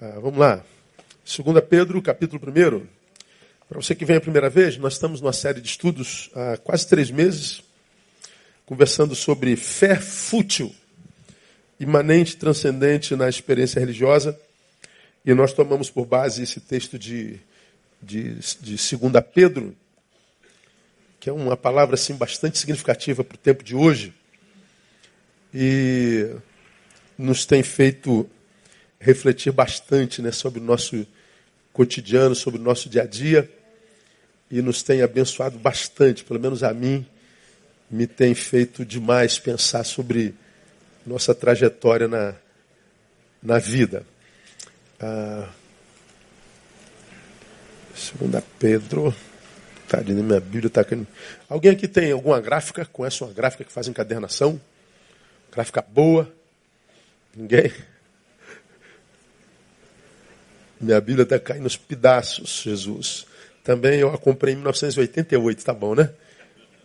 Ah, vamos lá. 2 Pedro, capítulo 1. Para você que vem a primeira vez, nós estamos numa série de estudos há quase três meses, conversando sobre fé fútil, imanente, transcendente na experiência religiosa. E nós tomamos por base esse texto de, de, de 2 Pedro, que é uma palavra assim, bastante significativa para o tempo de hoje. E nos tem feito refletir bastante né, sobre o nosso cotidiano, sobre o nosso dia a dia, e nos tem abençoado bastante, pelo menos a mim, me tem feito demais pensar sobre nossa trajetória na, na vida. Ah, segunda Pedro, tadinha, minha Bíblia está aqui. Alguém aqui tem alguma gráfica? Conhece uma gráfica que faz encadernação? Gráfica boa? Ninguém? Minha Bíblia está caindo nos pedaços, Jesus. Também eu a comprei em 1988, tá bom, né?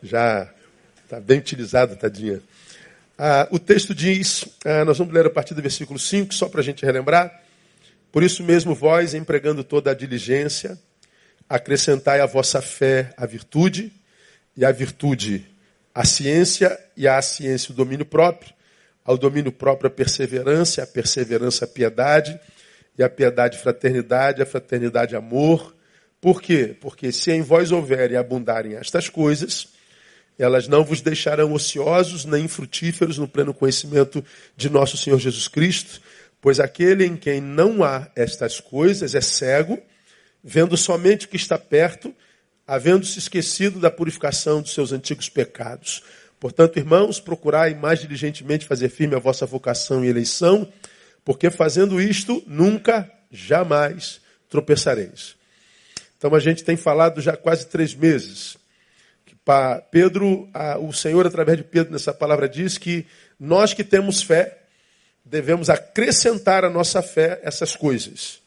Já está bem utilizada, tadinha. Ah, o texto diz, ah, nós vamos ler a partir do versículo 5, só para a gente relembrar. Por isso mesmo, vós, empregando toda a diligência, acrescentai à vossa fé a virtude, e a virtude a ciência, e a ciência o domínio próprio, ao domínio próprio a perseverança, a perseverança a piedade, e a piedade fraternidade, a fraternidade amor. Por quê? Porque se em vós houverem e abundarem estas coisas, elas não vos deixarão ociosos nem infrutíferos no pleno conhecimento de nosso Senhor Jesus Cristo, pois aquele em quem não há estas coisas é cego, vendo somente o que está perto, havendo-se esquecido da purificação dos seus antigos pecados. Portanto, irmãos, procurai mais diligentemente fazer firme a vossa vocação e eleição, porque fazendo isto, nunca, jamais tropeçareis. Então a gente tem falado já quase três meses. Pedro, o Senhor, através de Pedro, nessa palavra, diz que nós que temos fé, devemos acrescentar à nossa fé essas coisas: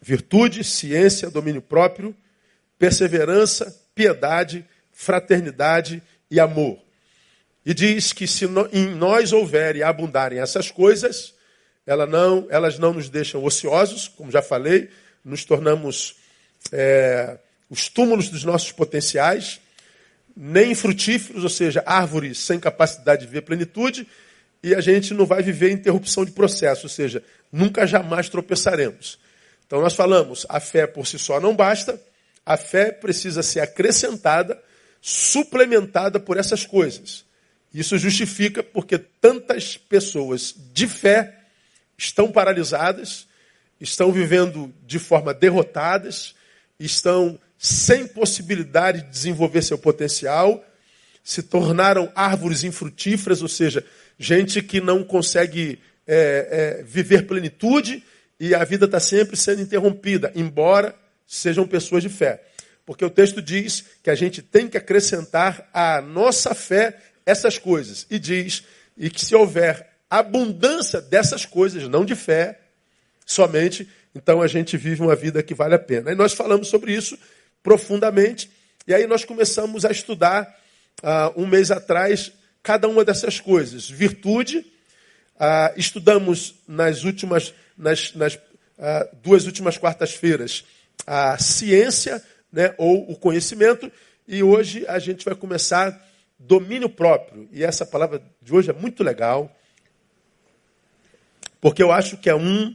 virtude, ciência, domínio próprio, perseverança, piedade, fraternidade e amor. E diz que se em nós houver e abundarem essas coisas, ela não, elas não nos deixam ociosos, como já falei, nos tornamos é, os túmulos dos nossos potenciais, nem frutíferos, ou seja, árvores sem capacidade de ver plenitude, e a gente não vai viver interrupção de processo, ou seja, nunca jamais tropeçaremos. Então nós falamos, a fé por si só não basta, a fé precisa ser acrescentada, suplementada por essas coisas. Isso justifica porque tantas pessoas de fé estão paralisadas, estão vivendo de forma derrotadas, estão sem possibilidade de desenvolver seu potencial, se tornaram árvores infrutíferas, ou seja, gente que não consegue é, é, viver plenitude e a vida está sempre sendo interrompida, embora sejam pessoas de fé. Porque o texto diz que a gente tem que acrescentar à nossa fé essas coisas. E diz, e que se houver abundância dessas coisas, não de fé somente, então a gente vive uma vida que vale a pena. E nós falamos sobre isso profundamente, e aí nós começamos a estudar uh, um mês atrás cada uma dessas coisas. Virtude, uh, estudamos nas últimas, nas, nas uh, duas últimas quartas-feiras, a ciência, né, ou o conhecimento, e hoje a gente vai começar domínio próprio. E essa palavra de hoje é muito legal. Porque eu acho que é um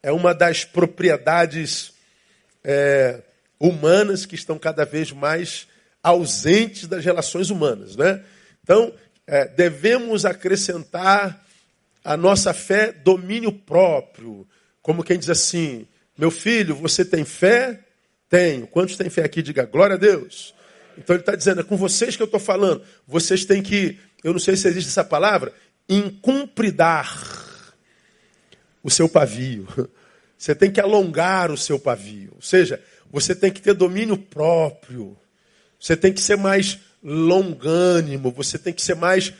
é uma das propriedades é, humanas que estão cada vez mais ausentes das relações humanas, né? Então é, devemos acrescentar a nossa fé domínio próprio, como quem diz assim: meu filho, você tem fé? Tenho. Quantos têm fé aqui? Diga glória a Deus. Então ele está dizendo, é com vocês que eu estou falando. Vocês têm que, eu não sei se existe essa palavra, incumpridar o seu pavio. Você tem que alongar o seu pavio. Ou seja, você tem que ter domínio próprio. Você tem que ser mais longânimo, você tem que ser mais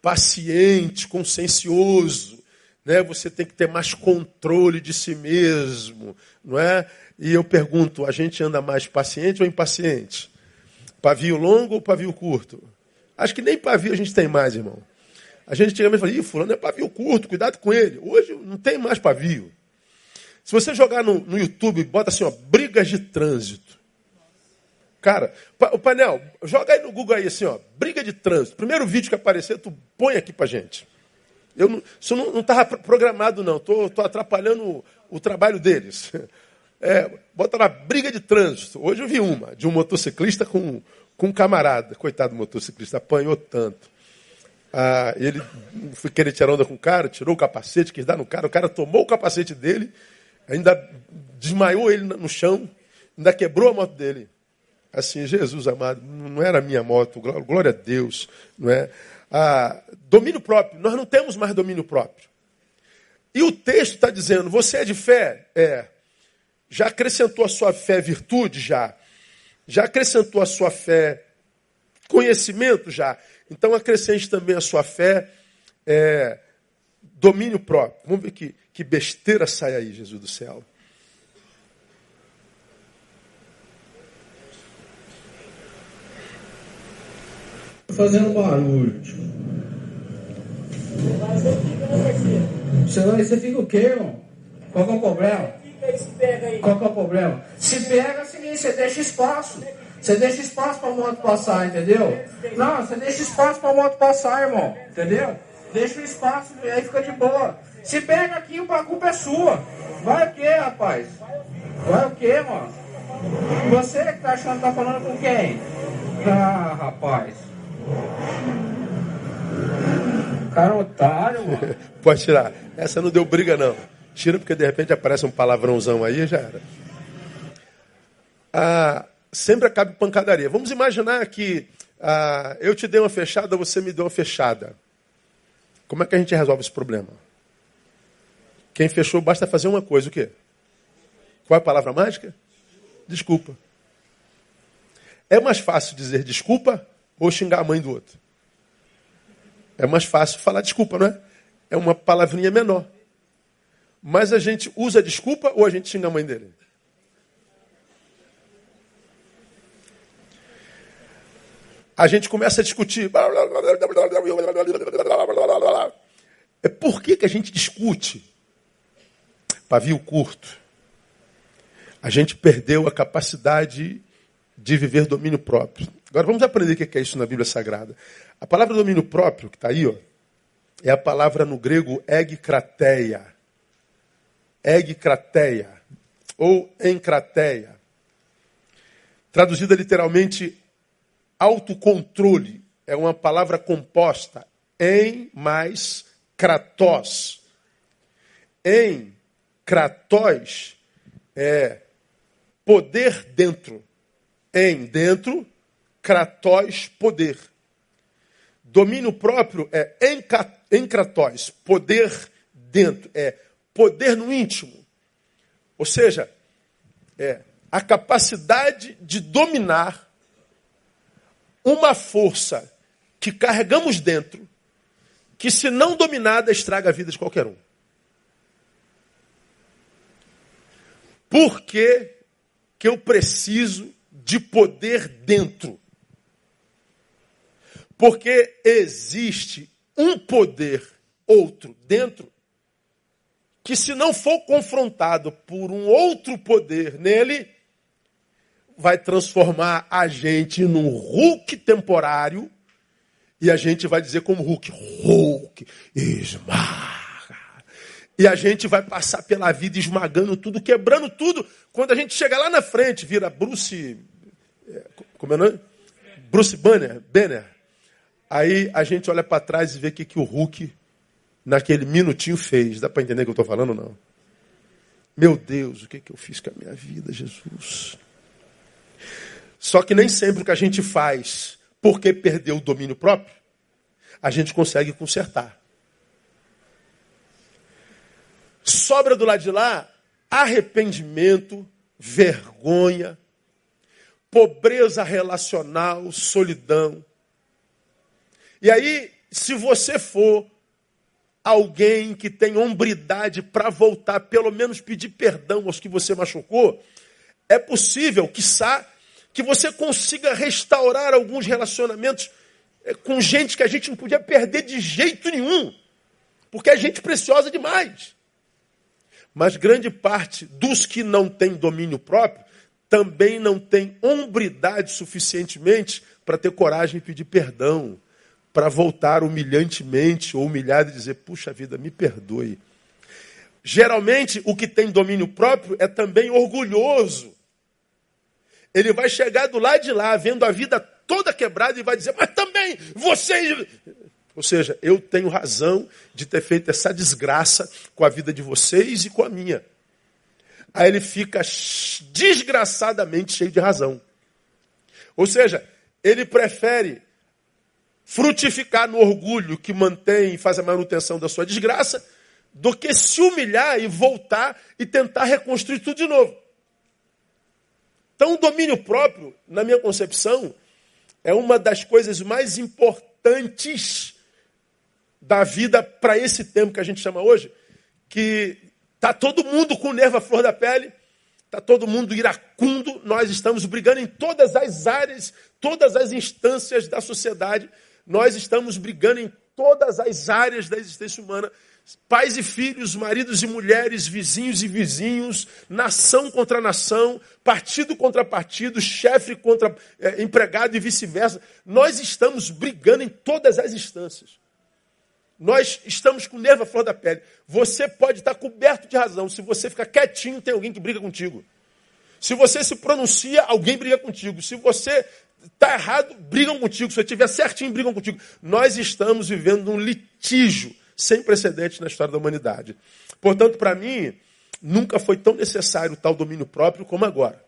paciente, consciencioso, né? Você tem que ter mais controle de si mesmo, não é? E eu pergunto, a gente anda mais paciente ou impaciente? Pavio longo ou pavio curto? Acho que nem pavio a gente tem mais, irmão. A gente antigamente falava, ih, fulano é pavio curto, cuidado com ele. Hoje não tem mais pavio. Se você jogar no, no YouTube, bota assim, ó, brigas de trânsito. Cara, o painel, joga aí no Google aí assim, ó, briga de trânsito. Primeiro vídeo que aparecer, tu põe aqui pra gente. Eu não, isso não estava programado, não. Estou atrapalhando o, o, trabalho deles. É, bota lá, briga de trânsito. Hoje eu vi uma, de um motociclista com, com um camarada. Coitado do motociclista, apanhou tanto. Ah, ele foi querer tirar onda com o cara, tirou o capacete, quis dar no cara. O cara tomou o capacete dele, ainda desmaiou ele no chão, ainda quebrou a moto dele. Assim, Jesus amado, não era minha moto, glória a Deus, não é? Ah, domínio próprio, nós não temos mais domínio próprio. E o texto está dizendo: você é de fé? É. Já acrescentou a sua fé virtude? Já. Já acrescentou a sua fé conhecimento? Já. Então acrescente também a sua fé é, domínio próprio. Vamos ver que, que besteira sai aí, Jesus do céu. Fazendo barulho. Você, vai, você fica o quê, irmão? Qual é o problema? Qual é o problema? Se pega, é o seguinte, você deixa espaço. Você deixa espaço para a moto passar, entendeu? Não, você deixa espaço para a moto passar, irmão. Entendeu? Deixa o espaço, aí fica de boa. Se pega aqui, a culpa é sua. Vai o quê, rapaz? Vai o quê, mano? Você que tá achando que tá falando com quem? Ah, rapaz. Cara otário, mano. Pode tirar. Essa não deu briga, não. Tira porque de repente aparece um palavrãozão aí e já era. Ah, sempre acaba em pancadaria. Vamos imaginar que ah, eu te dei uma fechada, você me deu uma fechada. Como é que a gente resolve esse problema? Quem fechou basta fazer uma coisa, o quê? Qual é a palavra mágica? Desculpa. É mais fácil dizer desculpa ou xingar a mãe do outro? É mais fácil falar desculpa, não é? É uma palavrinha menor. Mas a gente usa desculpa ou a gente xinga a mãe dele? A gente começa a discutir. É por que, que a gente discute? Pavio curto. A gente perdeu a capacidade de viver domínio próprio. Agora vamos aprender o que é isso na Bíblia Sagrada. A palavra domínio próprio, que está aí, ó, é a palavra no grego egkrateia. Egkrateia. Ou encrateia. Traduzida literalmente autocontrole. É uma palavra composta. Em mais kratos. Em kratos é poder dentro. Em dentro, kratos, poder. Domínio próprio é encratóis, poder dentro, é poder no íntimo. Ou seja, é a capacidade de dominar uma força que carregamos dentro, que se não dominada estraga a vida de qualquer um. Por que, que eu preciso de poder dentro? Porque existe um poder, outro, dentro, que se não for confrontado por um outro poder nele, vai transformar a gente num Hulk temporário e a gente vai dizer como Hulk, Hulk, esmaga. E a gente vai passar pela vida esmagando tudo, quebrando tudo. Quando a gente chega lá na frente, vira Bruce. É, como é o nome? Bruce Banner, Banner. Aí a gente olha para trás e vê o que, que o Hulk, naquele minutinho, fez. Dá para entender o que eu estou falando não? Meu Deus, o que, que eu fiz com a minha vida, Jesus? Só que nem sempre o que a gente faz, porque perdeu o domínio próprio, a gente consegue consertar. Sobra do lado de lá arrependimento, vergonha, pobreza relacional, solidão. E aí, se você for alguém que tem hombridade para voltar, pelo menos pedir perdão aos que você machucou, é possível, quiçá, que você consiga restaurar alguns relacionamentos eh, com gente que a gente não podia perder de jeito nenhum, porque é gente preciosa demais. Mas grande parte dos que não têm domínio próprio também não tem hombridade suficientemente para ter coragem de pedir perdão, para voltar humilhantemente ou humilhado e dizer: puxa vida, me perdoe. Geralmente, o que tem domínio próprio é também orgulhoso. Ele vai chegar do lado de lá, vendo a vida toda quebrada, e vai dizer: Mas também vocês. Ou seja, eu tenho razão de ter feito essa desgraça com a vida de vocês e com a minha. Aí ele fica desgraçadamente cheio de razão. Ou seja, ele prefere frutificar no orgulho que mantém e faz a manutenção da sua desgraça, do que se humilhar e voltar e tentar reconstruir tudo de novo. Então, o domínio próprio, na minha concepção, é uma das coisas mais importantes da vida para esse tempo que a gente chama hoje, que está todo mundo com o nervo à flor da pele, está todo mundo iracundo, nós estamos brigando em todas as áreas, todas as instâncias da sociedade, nós estamos brigando em todas as áreas da existência humana, pais e filhos, maridos e mulheres, vizinhos e vizinhos, nação contra nação, partido contra partido, chefe contra é, empregado e vice-versa. Nós estamos brigando em todas as instâncias. Nós estamos com nervo à flor da pele. Você pode estar coberto de razão. Se você ficar quietinho, tem alguém que briga contigo. Se você se pronuncia, alguém briga contigo. Se você está errado, brigam contigo. Se você estiver certinho, brigam contigo. Nós estamos vivendo um litígio sem precedentes na história da humanidade. Portanto, para mim, nunca foi tão necessário tal domínio próprio como agora.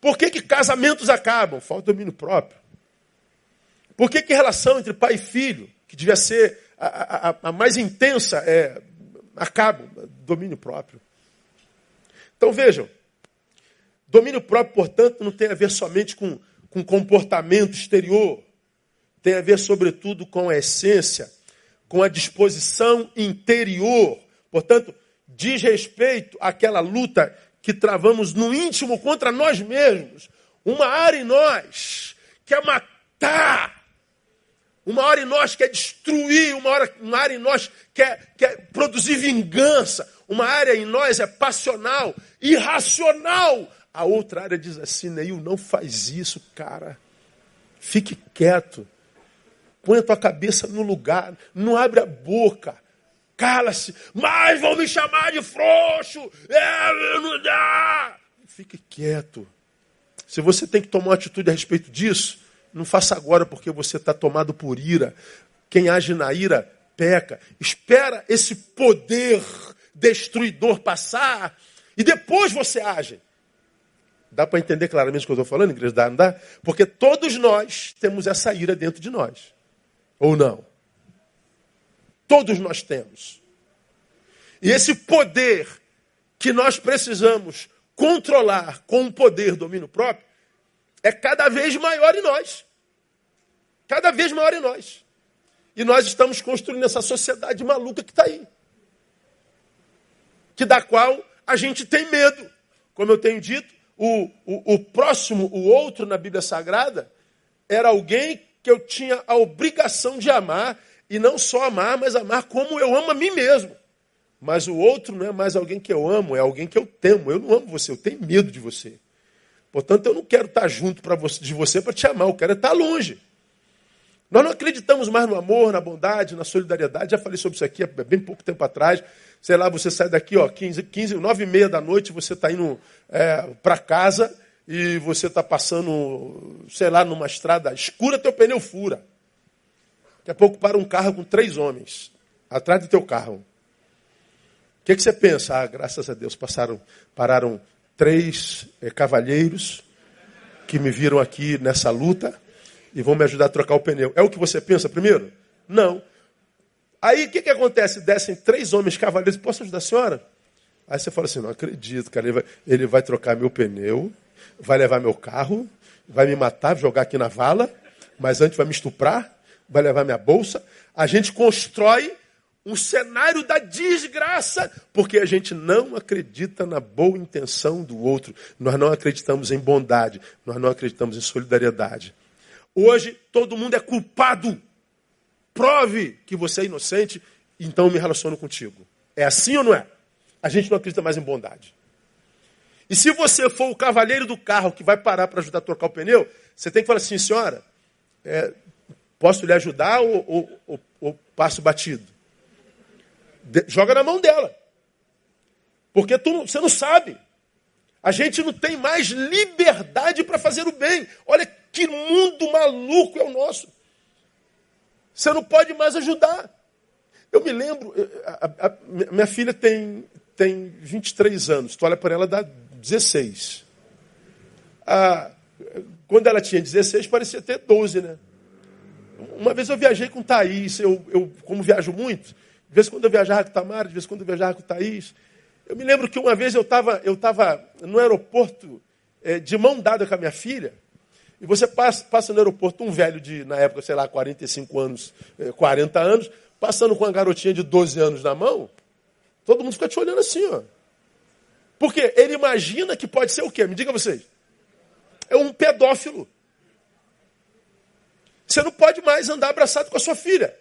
Por que, que casamentos acabam? Falta domínio próprio. Por que, que relação entre pai e filho, que devia ser a, a, a mais intensa é acabo, domínio próprio. Então vejam, domínio próprio, portanto, não tem a ver somente com, com comportamento exterior, tem a ver, sobretudo, com a essência, com a disposição interior. Portanto, diz respeito àquela luta que travamos no íntimo contra nós mesmos. Uma área em nós quer matar uma hora em nós quer destruir, uma, hora, uma área em nós quer, quer produzir vingança, uma área em nós é passional, irracional. A outra área diz assim, Neil, não faz isso, cara. Fique quieto. Põe a tua cabeça no lugar. Não abre a boca. Cala-se. Mas vão me chamar de frouxo. É, não dá. Fique quieto. Se você tem que tomar uma atitude a respeito disso, não faça agora porque você está tomado por ira. Quem age na ira peca. Espera esse poder destruidor passar e depois você age. Dá para entender claramente o que eu estou falando, igreja? Dá, não dá? Porque todos nós temos essa ira dentro de nós. Ou não? Todos nós temos. E esse poder que nós precisamos controlar com o poder domínio próprio é cada vez maior em nós. Cada vez maior em nós. E nós estamos construindo essa sociedade maluca que está aí. Que da qual a gente tem medo. Como eu tenho dito, o, o, o próximo, o outro na Bíblia Sagrada, era alguém que eu tinha a obrigação de amar, e não só amar, mas amar como eu amo a mim mesmo. Mas o outro não é mais alguém que eu amo, é alguém que eu temo. Eu não amo você, eu tenho medo de você. Portanto, eu não quero estar junto você, de você para te amar, eu quero estar longe. Nós não acreditamos mais no amor, na bondade, na solidariedade. Já falei sobre isso aqui há bem pouco tempo atrás. Sei lá, você sai daqui, ó, 15, 15 9 e meia da noite, você está indo é, para casa e você está passando, sei lá, numa estrada escura, teu pneu fura. Daqui a pouco para um carro com três homens atrás do teu carro. O que, que você pensa? Ah, graças a Deus, passaram, pararam três é, cavalheiros que me viram aqui nessa luta e vão me ajudar a trocar o pneu. É o que você pensa primeiro? Não. Aí o que, que acontece? Descem três homens cavaleiros, posso ajudar a senhora? Aí você fala assim, não acredito, cara, ele vai, ele vai trocar meu pneu, vai levar meu carro, vai me matar, jogar aqui na vala, mas antes vai me estuprar, vai levar minha bolsa. A gente constrói um cenário da desgraça, porque a gente não acredita na boa intenção do outro, nós não acreditamos em bondade, nós não acreditamos em solidariedade. Hoje todo mundo é culpado. Prove que você é inocente, então eu me relaciono contigo. É assim ou não é? a gente não acredita mais em bondade. E se você for o cavalheiro do carro que vai parar para ajudar a trocar o pneu, você tem que falar assim, senhora, é, posso lhe ajudar ou, ou, ou, ou passo batido? De, joga na mão dela. Porque tu, você não sabe. A gente não tem mais liberdade para fazer o bem. Olha que mundo maluco é o nosso. Você não pode mais ajudar. Eu me lembro, a, a, a, minha filha tem, tem 23 anos, tu olha para ela, dá 16. Ah, quando ela tinha 16, parecia ter 12, né? Uma vez eu viajei com Thaís, eu, eu como viajo muito, de vez em quando eu viajava com Tamara, de vez em quando eu viajava com Thaís. Eu me lembro que uma vez eu estava eu tava no aeroporto é, de mão dada com a minha filha, e você passa, passa no aeroporto um velho de, na época, sei lá, 45 anos, 40 é, anos, passando com uma garotinha de 12 anos na mão, todo mundo fica te olhando assim, ó. Porque ele imagina que pode ser o quê? Me diga vocês. É um pedófilo. Você não pode mais andar abraçado com a sua filha.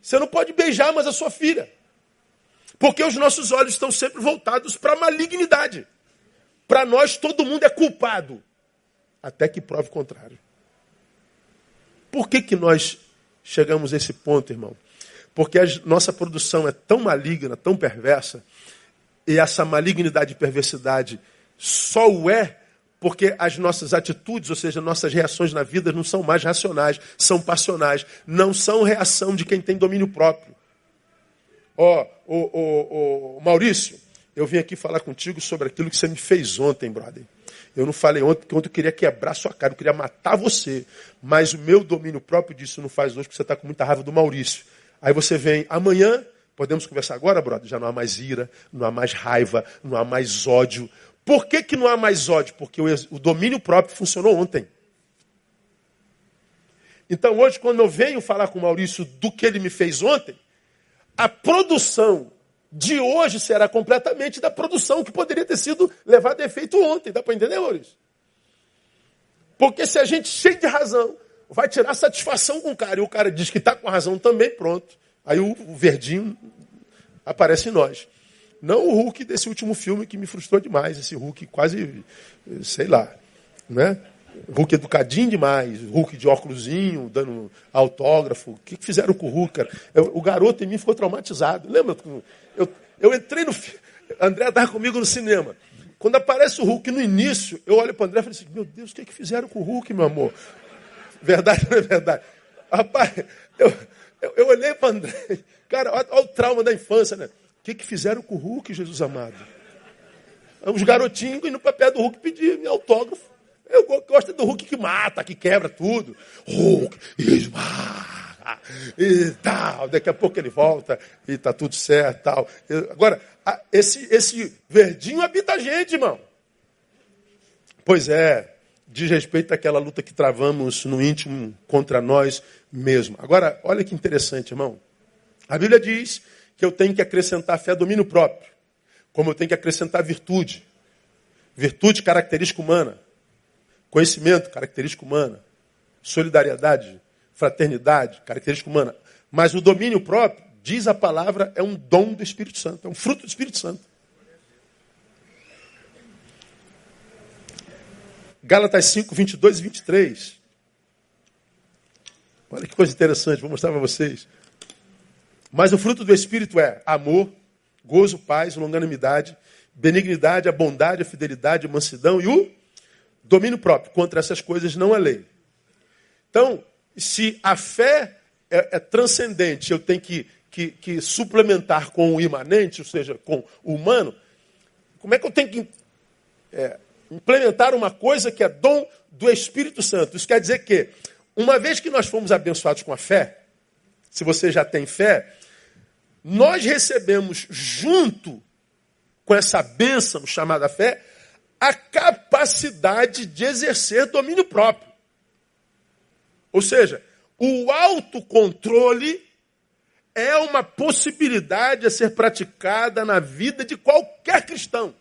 Você não pode beijar mais a sua filha. Porque os nossos olhos estão sempre voltados para a malignidade. Para nós, todo mundo é culpado. Até que prove o contrário. Por que, que nós chegamos a esse ponto, irmão? Porque a nossa produção é tão maligna, tão perversa, e essa malignidade e perversidade só o é porque as nossas atitudes, ou seja, nossas reações na vida não são mais racionais, são passionais, não são reação de quem tem domínio próprio. Ó, oh, Maurício, eu vim aqui falar contigo sobre aquilo que você me fez ontem, brother. Eu não falei ontem porque ontem eu queria quebrar sua cara, eu queria matar você. Mas o meu domínio próprio disso não faz hoje, porque você está com muita raiva do Maurício. Aí você vem amanhã, Podemos conversar agora, brother? Já não há mais ira, não há mais raiva, não há mais ódio. Por que, que não há mais ódio? Porque o, domínio próprio funcionou ontem. Então hoje, quando eu venho falar com o Maurício do que ele me fez ontem, a produção de hoje será completamente da produção que poderia ter sido levada a efeito ontem. Dá para entender, Maurício? Porque se a gente, cheio de razão, vai tirar satisfação com o cara, e o cara diz que está com razão também, pronto. Aí o, verdinho aparece em nós. Não o Hulk desse último filme que me frustrou demais, esse Hulk quase, sei lá, né? Hulk educadinho demais, Hulk de óculosinho, dando autógrafo. O que fizeram com o Hulk, cara? Eu, o garoto em mim ficou traumatizado. Lembra? Eu, eu entrei no. André estava comigo no cinema. Quando aparece o Hulk no início, eu olho para o André e falei assim: Meu Deus, o que, que fizeram com o Hulk, meu amor? Verdade não é verdade? Rapaz, eu, eu, eu olhei para André, cara, olha, olha, o trauma da infância, né? O que, que fizeram com o Hulk, Jesus amado? Os garotinhos indo para pé do Hulk pedir autógrafo. Eu gosto do Hulk que mata, que quebra tudo. Hulk, esmaga, e tal. Daqui a pouco ele volta e está tudo certo tal. Agora, esse, esse verdinho habita a gente, irmão. Pois é, diz respeito àquela luta que travamos no íntimo contra nós mesmo. Agora, olha que interessante, irmão. A Bíblia diz que eu tenho que acrescentar fé domínio próprio, como eu tenho que acrescentar virtude. Virtude, característica humana. Conhecimento, característica humana. Solidariedade, fraternidade, característica humana. Mas o domínio próprio, diz a palavra, é um dom do Espírito Santo, é um fruto do Espírito Santo. Gálatas 5, 22 e 23. Olha que coisa interessante, vou mostrar para vocês. Mas o fruto do Espírito é amor, gozo, paz, longanimidade, benignidade, a bondade, a fidelidade, a mansidão e o domínio próprio. Contra essas coisas não há lei. Então, se a fé é, é transcendente, eu tenho que, que, que, suplementar com o imanente, ou seja, com o humano, como é que eu tenho que é, implementar uma coisa que é dom do Espírito Santo? Isso quer dizer que uma vez que nós fomos abençoados com a fé, se você já tem fé, nós recebemos junto com essa bênção chamada fé, a capacidade de exercer domínio próprio. Ou seja, o autocontrole é uma possibilidade a ser praticada na vida de qualquer cristão.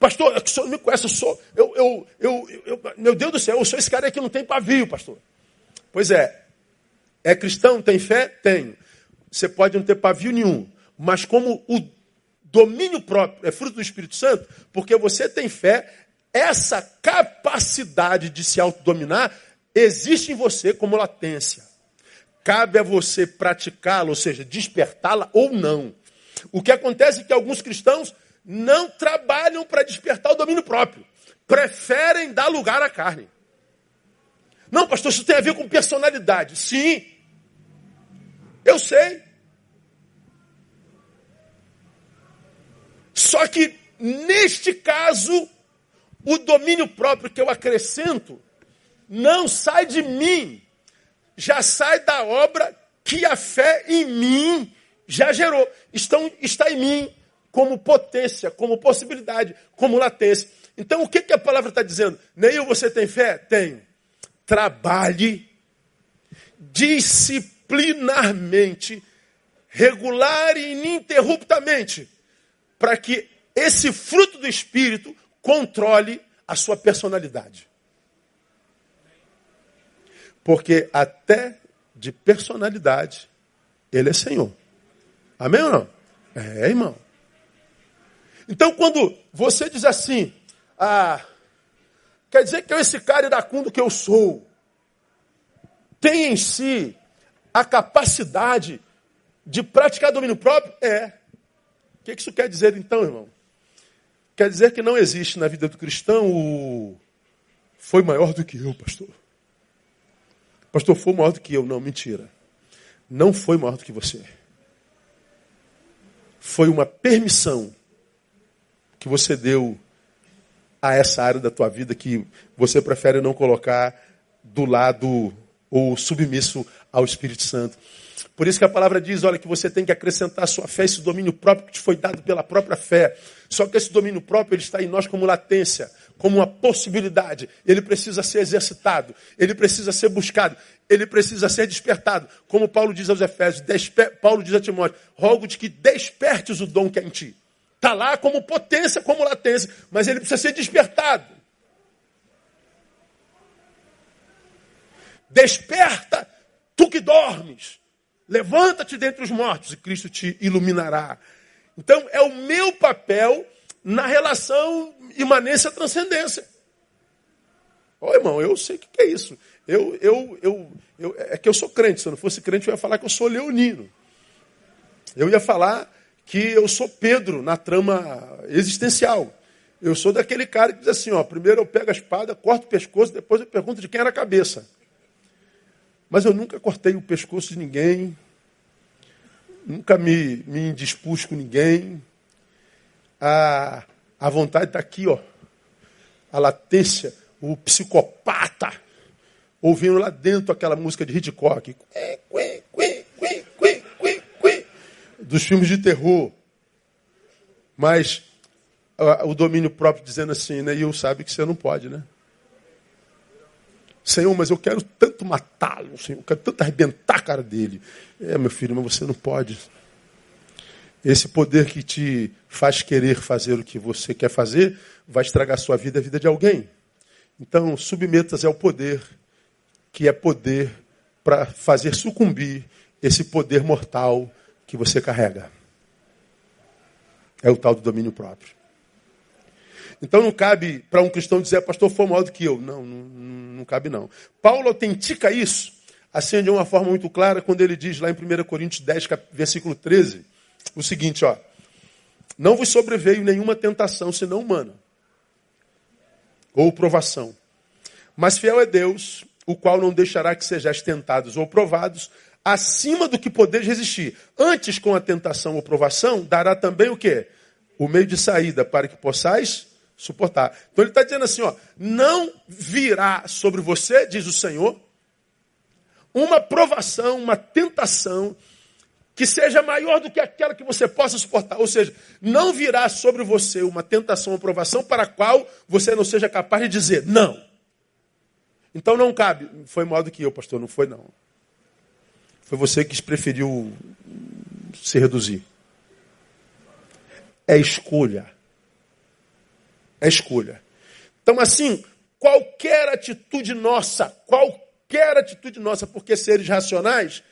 Pastor, o senhor me conhece, eu sou. Eu, eu, eu, eu, meu Deus do céu, eu sou esse cara que não tem pavio, pastor. Pois é. É cristão, tem fé? Tenho. Você pode não ter pavio nenhum. mas como o domínio próprio é fruto do Espírito Santo, porque você tem fé, essa capacidade de se autodominar existe em você como latência. Cabe a você praticá-la, ou seja, despertá-la ou não. O que acontece é que alguns cristãos não trabalham para despertar o domínio próprio. Preferem dar lugar à carne. Não, pastor, isso tem a ver com personalidade. Sim. Eu sei. Só que, neste caso, o domínio próprio que eu acrescento não sai de mim, já sai da obra que a fé em mim já gerou. Estão, está em mim como potência, como possibilidade, como latência. Então, o que, que a palavra está dizendo? Neil, você tem fé? Tenho. Trabalhe disciplinarmente, regular e ininterruptamente, para que esse fruto do Espírito controle a sua personalidade. Porque até de personalidade, ele é Senhor. Amém ou não? É, irmão. Então, quando você diz assim, ah, quer dizer que eu, esse cara iracundo que eu sou, tem em si a capacidade de praticar domínio próprio? É. O que isso quer dizer então, irmão? Quer dizer que não existe na vida do cristão o foi maior do que eu, pastor. Pastor, foi maior do que eu. Não, mentira. Não foi maior do que você. Foi uma permissão que você deu a essa área da tua vida que você prefere não colocar do lado ou submisso ao Espírito Santo. Por isso que a palavra diz, olha, que você tem que acrescentar a sua fé, esse domínio próprio que te foi dado pela própria fé. Só que esse domínio próprio ele está em nós como latência, como uma possibilidade. Ele precisa ser exercitado, ele precisa ser buscado, ele precisa ser despertado. Como Paulo diz aos Efésios, Paulo diz a Timóteo, rogo-te que despertes o dom que é em ti. Está lá como potência, como latência, mas ele precisa ser despertado. Desperta, tu que dormes. Levanta-te dentre os mortos e Cristo te iluminará. Então, é o meu papel na relação imanência-transcendência. Ó, oh, irmão, eu sei o que é isso. Eu, eu, eu, eu, é que eu sou crente. Se eu não fosse crente, eu ia falar que eu sou leonino. Eu ia falar que eu sou Pedro na trama existencial. Eu sou daquele cara que diz assim: ó, primeiro eu pego a espada, corto o pescoço, depois eu pergunto de quem era a cabeça. Mas eu nunca cortei o pescoço de ninguém, nunca me, me indispus com ninguém. A, a vontade está aqui, ó. A latência, o psicopata, ouvindo lá dentro aquela música de Hitchcock. Dos filmes de terror. Mas o domínio próprio dizendo assim, né? E eu sabe que você não pode, né? Senhor, mas eu quero tanto matá-lo, Senhor, eu quero tanto arrebentar a cara dele. É, meu filho, mas você não pode. Esse poder que te faz querer fazer o que você quer fazer vai estragar a sua vida e a vida de alguém. Então, submeta-se ao poder, que é poder para fazer sucumbir esse poder mortal que você carrega. É o tal do domínio próprio. Então não cabe para um cristão dizer, pastor, foi maior do que eu. Não, não, não cabe não. Paulo autentica isso, assim de uma forma muito clara, quando ele diz lá em 1 Coríntios 10, versículo 13, o seguinte, ó. Não vos sobreveio nenhuma tentação senão humana, ou provação. Mas fiel é Deus, o qual não deixará que sejais tentados ou provados acima do que podeis resistir. Antes, com a tentação ou provação, dará também o quê? O meio de saída para que possais suportar. Então ele está dizendo assim, ó, não virá sobre você, diz o Senhor, uma provação, uma tentação que seja maior do que aquela que você possa suportar. Ou seja, não virá sobre você uma tentação ou provação para a qual você não seja capaz de dizer não. Então não cabe. Foi maior do que eu, pastor. Não foi, não. Foi você que preferiu se reduzir. É escolha é escolha. Então, assim, qualquer atitude nossa, qualquer atitude nossa, porque seres racionais,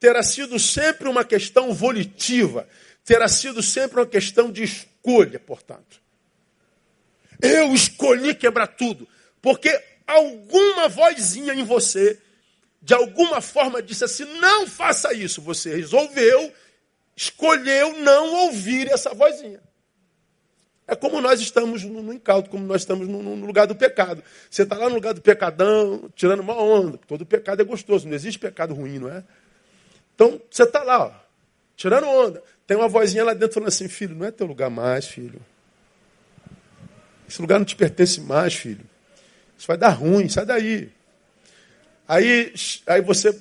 terá sido sempre uma questão volitiva, terá sido sempre uma questão de escolha, portanto. Eu escolhi quebrar tudo, porque alguma vozinha em você, de alguma forma, disse assim: não faça isso. Você resolveu, escolheu não ouvir essa vozinha. É como nós estamos no, no incauto, como nós estamos no, no lugar do pecado. Você está lá no lugar do pecadão, tirando uma onda. Todo pecado é gostoso, não existe pecado ruim, não é? Então, você está lá, ó, tirando onda. Tem uma vozinha lá dentro falando assim, filho, não é teu lugar mais, filho. Esse lugar não te pertence mais, filho. Isso vai dar ruim, sai daí. Aí, aí você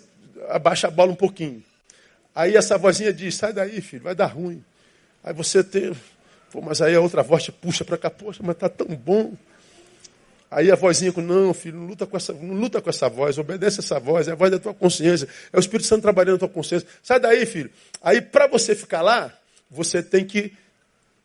abaixa a bola um pouquinho. Aí essa vozinha diz, sai daí, filho, vai dar ruim. Aí você tem Pô, mas aí a outra voz te puxa para cá, poxa, mas tá tão bom. Aí a vozinha com, não, filho, não luta com essa, não luta com essa voz, obedece essa voz, é a voz da tua consciência, é o Espírito Santo trabalhando na tua consciência. Sai daí, filho. Aí, para você ficar lá, você tem que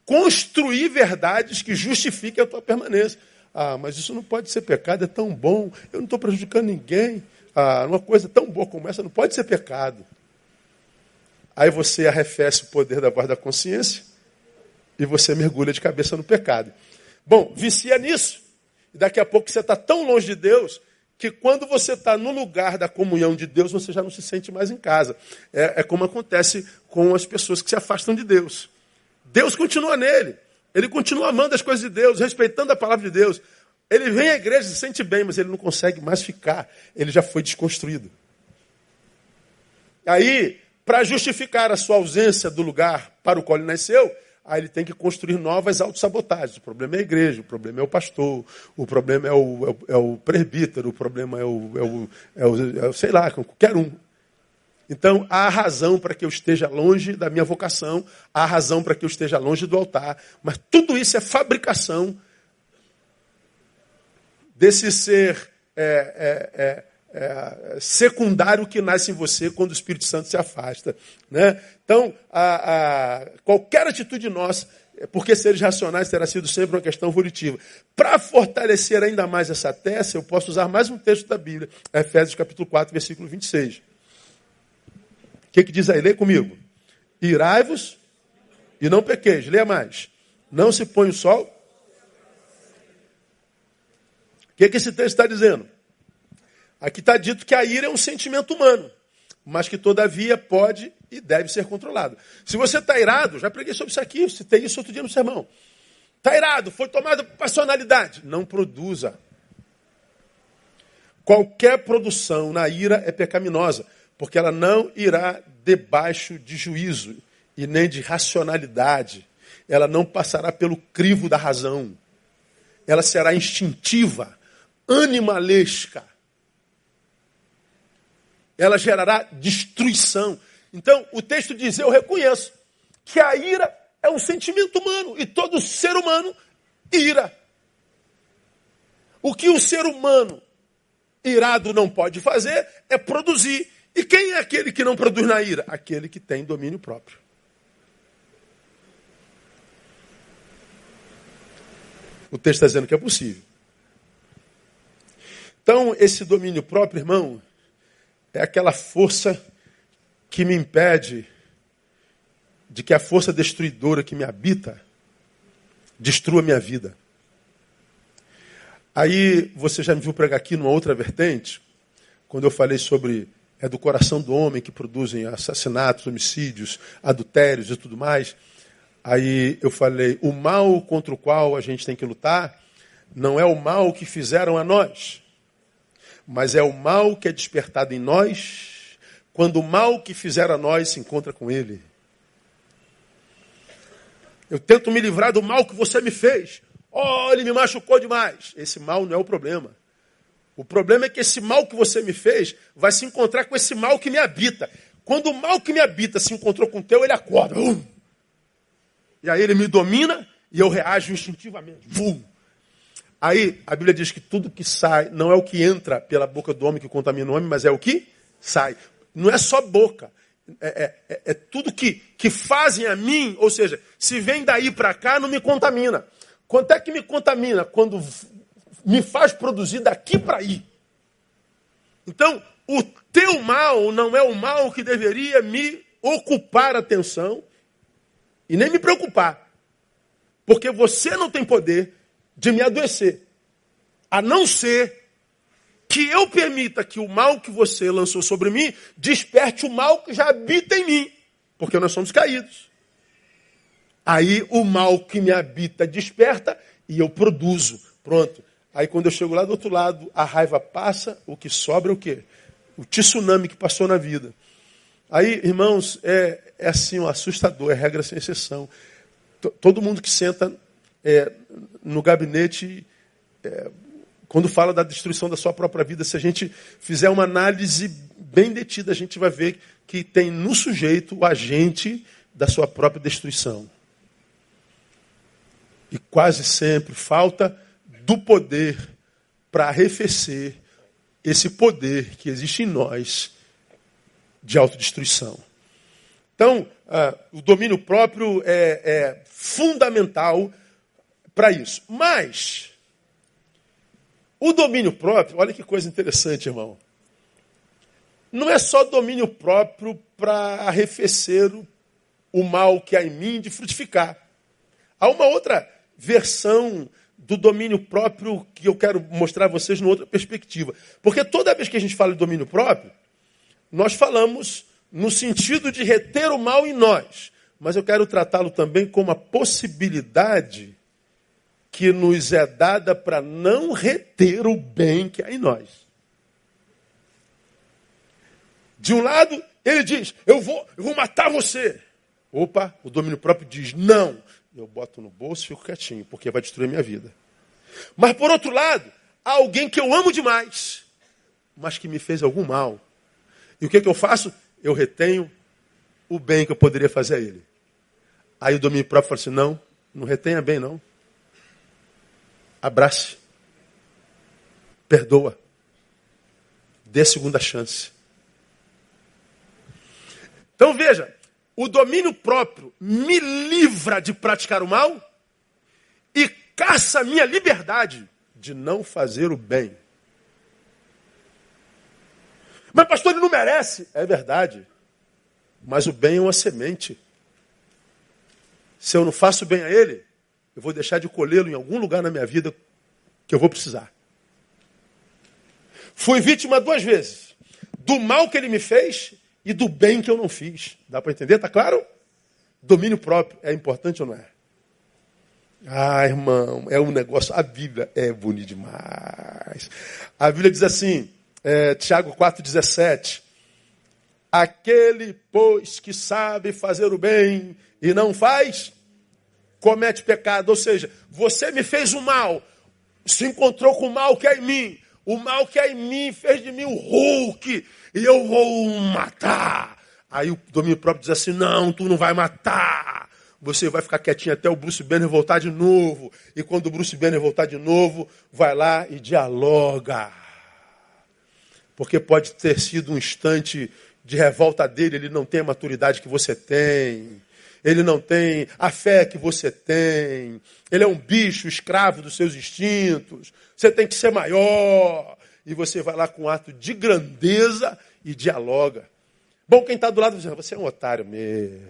construir verdades que justifiquem a tua permanência. Ah, mas isso não pode ser pecado, é tão bom, eu não estou prejudicando ninguém. Ah, uma coisa tão boa como essa não pode ser pecado. Aí você arrefece o poder da voz da consciência e você mergulha de cabeça no pecado. Bom, vicia nisso. E daqui a pouco você está tão longe de Deus que quando você está no lugar da comunhão de Deus, você já não se sente mais em casa. É, é, como acontece com as pessoas que se afastam de Deus. Deus continua nele. Ele continua amando as coisas de Deus, respeitando a palavra de Deus. Ele vem à igreja e se sente bem, mas ele não consegue mais ficar. Ele já foi desconstruído. Aí, para justificar a sua ausência do lugar para o qual ele nasceu, aí ele tem que construir novas autossabotagens. O problema é a igreja, o problema é o pastor, o problema é o, é o, é o presbítero, o problema é o, é o, é o, é o sei lá, qualquer um. Então, há razão para que eu esteja longe da minha vocação, há razão para que eu esteja longe do altar, mas tudo isso é fabricação desse ser é, é, é é, secundário que nasce em você quando o Espírito Santo se afasta. Né? Então, a, a, qualquer atitude nossa, porque seres racionais terá sido sempre uma questão volitiva. Para fortalecer ainda mais essa tese, eu posso usar mais um texto da Bíblia, Efésios capítulo 4, versículo 26. O que, que diz aí? Lê comigo. Irai-vos e não pequeis. Leia mais. Não se põe o sol. O que, que esse texto está dizendo? Aqui está dito que a ira é um sentimento humano, mas que todavia pode e deve ser controlado. Se você está irado, já preguei sobre isso aqui, citei isso outro dia no sermão. Está irado, foi tomada passionalidade. Não produza. Qualquer produção na ira é pecaminosa, porque ela não irá debaixo de juízo e nem de racionalidade. Ela não passará pelo crivo da razão. Ela será instintiva, animalesca ela gerará destruição. Então, o texto diz: Eu reconheço que a ira é um sentimento humano e todo ser humano ira. O que o ser humano irado não pode fazer é produzir. E quem é aquele que não produz na ira? Aquele que tem domínio próprio. O texto está dizendo que é possível. Então, esse domínio próprio, irmão, é aquela força que me impede de que a força destruidora que me habita destrua minha vida. Aí você já me viu pregar aqui numa outra vertente, quando eu falei sobre é do coração do homem que produzem assassinatos, homicídios, adultérios e tudo mais. Aí eu falei, o mal contra o qual a gente tem que lutar não é o mal que fizeram a nós, mas é o mal que é despertado em nós quando o mal que fizeram a nós se encontra com ele. Eu tento me livrar do mal que você me fez. Oh, ele me machucou demais. Esse mal não é o problema. O problema é que esse mal que você me fez vai se encontrar com esse mal que me habita. Quando o mal que me habita se encontrou com o teu, ele acorda. Uh! E aí ele me domina e eu reajo instintivamente. Aí a Bíblia diz que tudo que sai não é o que entra pela boca do homem que contamina o homem, mas é o que sai. Não é só boca. É, é, é, é tudo que, que fazem a mim, ou seja, se vem daí para cá, não me contamina. Quanto é que me contamina? Quando me faz produzir daqui para aí. Então, o teu mal não é o mal que deveria me ocupar atenção e nem me preocupar, porque você não tem poder de me adoecer, a não ser que eu permita que o mal que você lançou sobre mim desperte o mal que já habita em mim, porque nós somos caídos. Aí o mal que me habita desperta e eu produzo. Pronto. Aí quando eu chego lá do outro lado, a raiva passa, o que sobra é o quê? O tsunami que passou na vida. Aí, irmãos, é, é assim, um assustador, é regra sem exceção. T todo mundo que senta é, no gabinete, é, quando fala da destruição da sua própria vida, se a gente fizer uma análise bem detida, a gente vai ver que tem no sujeito o agente da sua própria destruição. E quase sempre falta do poder para arrefecer esse poder que existe em nós de autodestruição. Então, uh, o domínio próprio é, é fundamental para isso. Mas, o domínio próprio, olha que coisa interessante, irmão. Não é só domínio próprio para arrefecer o, o mal que há em mim de frutificar. Há uma outra versão do domínio próprio que eu quero mostrar a vocês numa outra perspectiva. Porque toda vez que a gente fala de domínio próprio, nós falamos no sentido de reter o mal em nós. Mas eu quero tratá-lo também como a possibilidade que nos é dada para não reter o bem que há em nós. De um lado, ele diz: Eu vou, eu vou matar você. Opa, o domínio próprio diz: Não, eu boto no bolso e fico quietinho, porque vai destruir minha vida. Mas por outro lado, há alguém que eu amo demais, mas que me fez algum mal. E o que, que eu faço? Eu retenho o bem que eu poderia fazer a ele. Aí o domínio próprio fala assim: não, não retenha bem, não. Abrace. Perdoa. Dê segunda chance. Então veja, o domínio próprio me livra de praticar o mal caça a minha liberdade de não fazer o bem. Mas, pastor, ele não merece. É verdade. Mas o bem é uma semente. Se eu não faço bem a ele, eu vou deixar de colhê-lo em algum lugar na minha vida que eu vou precisar. Fui vítima duas vezes: do mal que ele me fez e do bem que eu não fiz. Dá para entender? Tá claro? Domínio próprio é importante ou não é? Ah, irmão, é um negócio. A Bíblia é bonita demais. A Bíblia diz assim, é, Tiago 4,17: Aquele, pois, que sabe fazer o bem e não faz, comete pecado. Ou seja, você me fez o mal, se encontrou com o mal que é em mim. O mal que é em mim fez de mim o Hulk e eu vou matar. Aí o domínio próprio diz assim: não, tu não vai matar. Você vai ficar quietinho até o Bruce Banner voltar de novo. E quando o Bruce Banner voltar de novo, vai lá e dialoga. Porque pode ter sido um instante de revolta dele, ele não tem a maturidade que você tem. Ele não tem a fé que você tem. Ele é um bicho escravo dos seus instintos. Você tem que ser maior e você vai lá com um ato de grandeza e dialoga. Bom, quem está do lado você é um otário mesmo,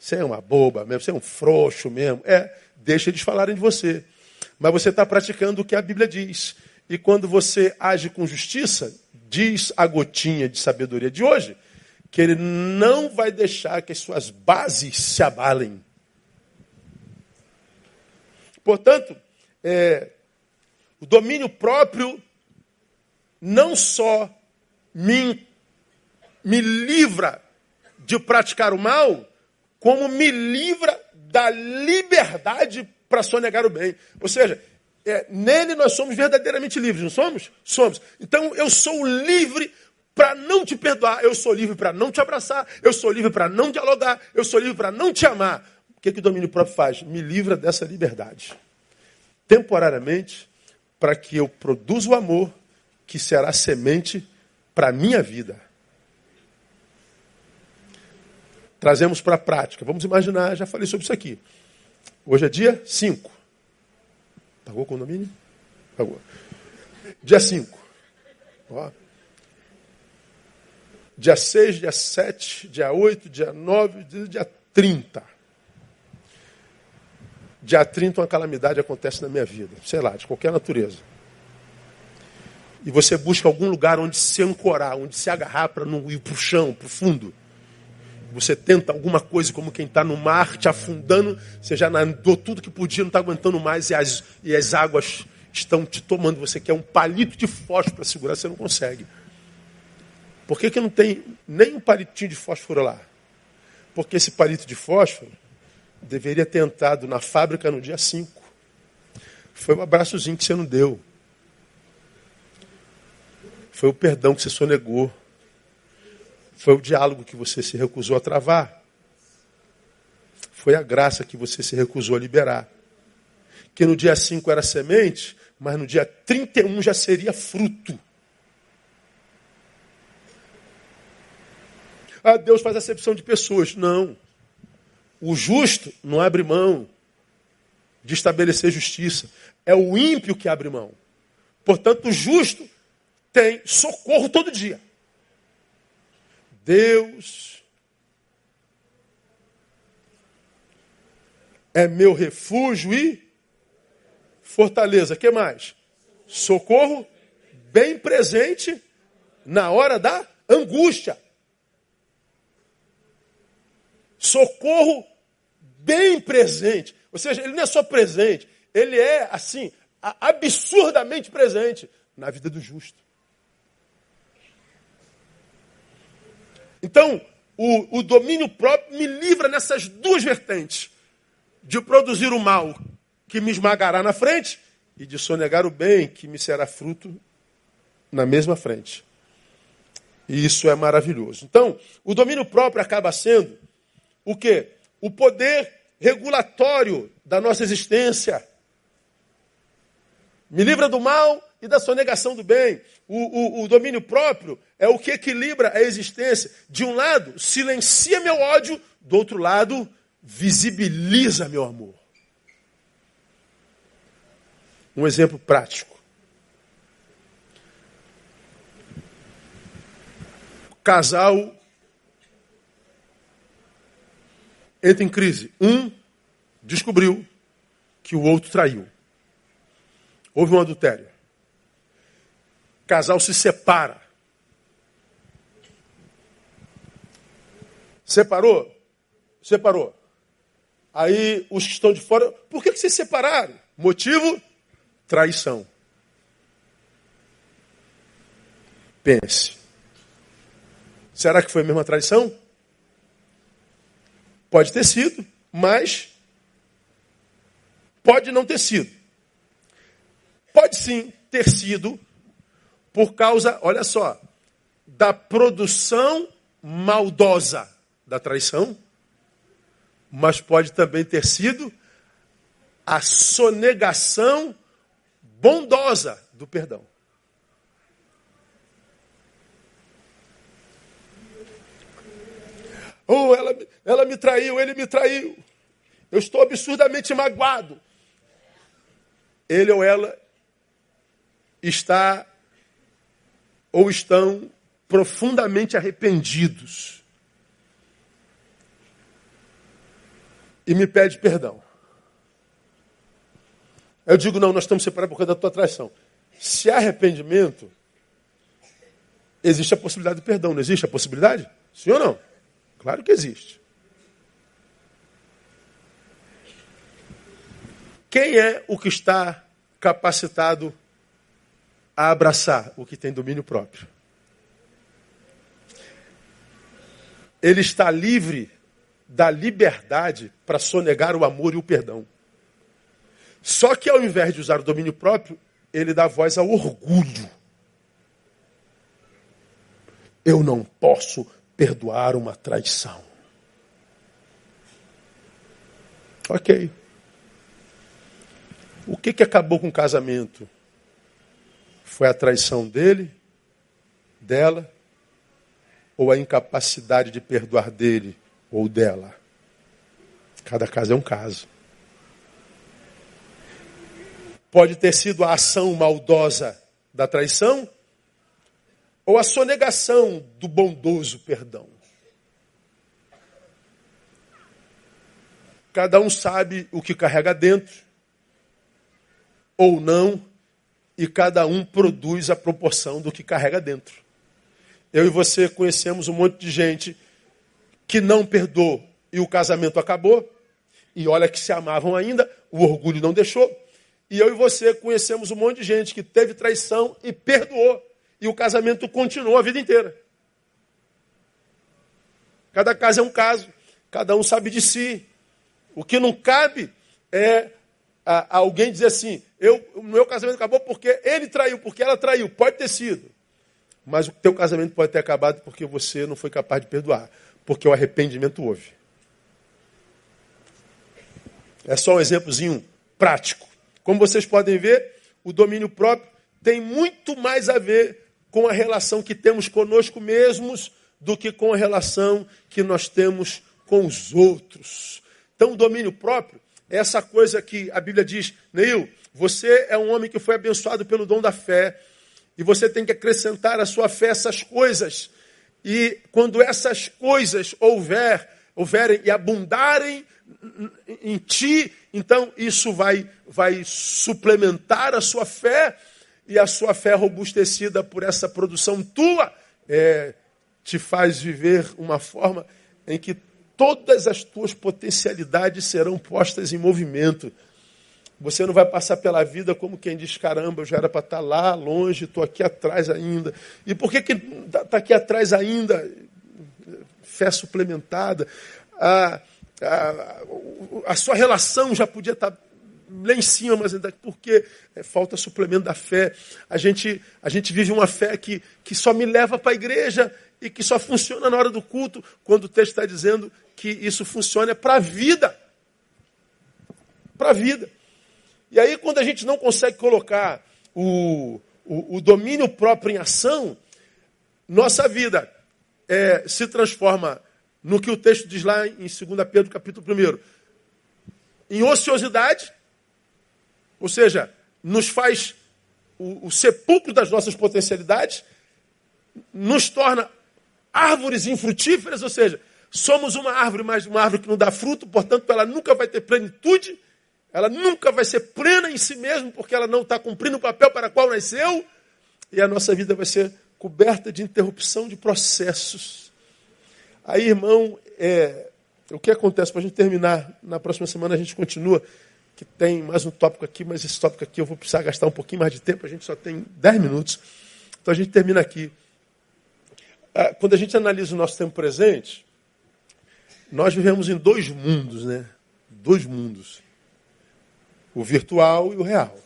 você é uma boba mesmo, você é um frouxo mesmo. É, deixa eles falarem de você. Mas você está praticando o que a Bíblia diz. E quando você age com justiça, diz a gotinha de sabedoria de hoje, que ele não vai deixar que as suas bases se abalem. Portanto, é, o domínio próprio não só me, me livra de praticar o mal, como me livra da liberdade para sonegar o bem. Ou seja, é, nele nós somos verdadeiramente livres, não somos? Somos. Então eu sou livre para não te perdoar, eu sou livre para não te abraçar, eu sou livre para não dialogar, eu sou livre para não te amar. O que, que o domínio próprio faz? Me livra dessa liberdade. Temporariamente, para que eu produza o amor que será semente para a minha vida. Trazemos para a prática. Vamos imaginar, já falei sobre isso aqui. Hoje é dia 5. Pagou o condomínio? Pagou. Dia 5. Dia 6, dia 7, dia 8, dia 9, dia 30. dia 30 uma calamidade acontece na minha vida, sei lá, de qualquer natureza. E você busca algum lugar onde se ancorar, onde se agarrar para não ir para o chão, para o fundo. Você tenta alguma coisa como quem está no mar te afundando, você já nadou tudo que podia, não está aguentando mais e as, e as águas estão te tomando. Você quer um palito de fósforo para segurar, você não consegue. Por que, que não tem nem um palitinho de fósforo lá? Porque esse palito de fósforo deveria ter entrado na fábrica no dia 5. Foi um abraçozinho que você não deu. Foi o perdão que você sonegou. Foi o diálogo que você se recusou a travar. Foi a graça que você se recusou a liberar. Que no dia 5 era semente, mas no dia 31 já seria fruto. Ah, Deus faz acepção de pessoas. Não. O justo não abre mão de estabelecer justiça. É o ímpio que abre mão. Portanto, o justo tem socorro todo dia. Deus é meu refúgio e fortaleza. que mais? Socorro bem presente na hora da angústia. Socorro bem presente. Ou seja, ele não é só presente, ele é, assim, absurdamente presente na vida do justo. Então, o, o domínio próprio me livra nessas duas vertentes: de produzir o mal que me esmagará na frente e de sonegar o bem que me será fruto na mesma frente. E isso é maravilhoso. Então, o domínio próprio acaba sendo o quê? O poder regulatório da nossa existência. Me livra do mal e da sonegação do bem. O, o, o, domínio próprio é o que equilibra a existência. De um lado, silencia meu ódio, do outro lado, visibiliza meu amor. Um exemplo prático. Casal entra em crise. Um descobriu que o outro traiu. Houve um adultério. Casal se separa. Separou? Separou. Aí os que estão de fora, por que, que se separaram? Motivo? Traição. Pense. Será que foi a mesma traição? Pode ter sido, mas pode não ter sido. Pode sim ter sido por causa, olha só, da produção maldosa da traição, mas pode também ter sido a sonegação bondosa do perdão. Oh, ela, ela me traiu, ele me traiu. Eu estou absurdamente magoado. Ele ou ela está ou estão profundamente arrependidos. E me pede perdão. Eu digo, não, nós estamos separados por causa da tua traição. Se há arrependimento, existe a possibilidade de perdão, não existe a possibilidade? Sim ou não? Claro que existe. Quem é o que está capacitado a abraçar o que tem domínio próprio? Ele está livre da liberdade para sonegar o amor e o perdão. Só que ao invés de usar o domínio próprio, ele dá voz ao orgulho. Eu não posso perdoar uma traição. Ok. O que, que acabou com o casamento? Foi a traição dele, dela, ou a incapacidade de perdoar dele ou dela? Cada caso é um caso. Pode ter sido a ação maldosa da traição, ou a sonegação do bondoso perdão. Cada um sabe o que carrega dentro, ou não, e cada um produz a proporção do que carrega dentro. Eu e você conhecemos um monte de gente que não perdoou e o casamento acabou, e olha que se amavam ainda, o orgulho não deixou. E eu e você conhecemos um monte de gente que teve traição e perdoou, e o casamento continuou a vida inteira. Cada caso é um caso, cada um sabe de si, o que não cabe é a, a alguém dizer assim: eu, o meu casamento acabou porque ele traiu, porque ela traiu. Pode ter sido. Mas o teu casamento pode ter acabado porque você não foi capaz de perdoar. Porque o arrependimento houve. É só um exemplozinho prático. Como vocês podem ver, o domínio próprio tem muito mais a ver com a relação que temos conosco mesmos do que com a relação que nós temos com os outros. Então, o domínio próprio essa coisa que a Bíblia diz, Neil, você é um homem que foi abençoado pelo dom da fé, e você tem que acrescentar à sua fé essas coisas. E quando essas coisas houver, houverem e abundarem em ti, então isso vai, vai suplementar a sua fé, e a sua fé robustecida por essa produção tua é, te faz viver uma forma em que todas as tuas potencialidades serão postas em movimento. Você não vai passar pela vida como quem diz: caramba, eu já era para estar tá lá longe, estou aqui atrás ainda. E por que está tá aqui atrás ainda? Fé suplementada. A, a, a sua relação já podia estar tá lá em cima, mas ainda porque é, falta suplemento da fé. A gente, a gente vive uma fé que, que só me leva para a igreja e que só funciona na hora do culto, quando o texto está dizendo que isso funciona para a vida. Para a vida. E aí, quando a gente não consegue colocar o, o, o domínio próprio em ação, nossa vida é, se transforma no que o texto diz lá em 2 Pedro, capítulo 1, em ociosidade, ou seja, nos faz o, o sepulcro das nossas potencialidades, nos torna árvores infrutíferas, ou seja, Somos uma árvore, mas uma árvore que não dá fruto, portanto, ela nunca vai ter plenitude, ela nunca vai ser plena em si mesma, porque ela não está cumprindo o papel para o qual nasceu, e a nossa vida vai ser coberta de interrupção de processos. Aí, irmão, é, o que acontece? Para a gente terminar, na próxima semana a gente continua, que tem mais um tópico aqui, mas esse tópico aqui eu vou precisar gastar um pouquinho mais de tempo, a gente só tem 10 minutos. Então a gente termina aqui. Ah, quando a gente analisa o nosso tempo presente, nós vivemos em dois mundos, né? Dois mundos. O virtual e o real.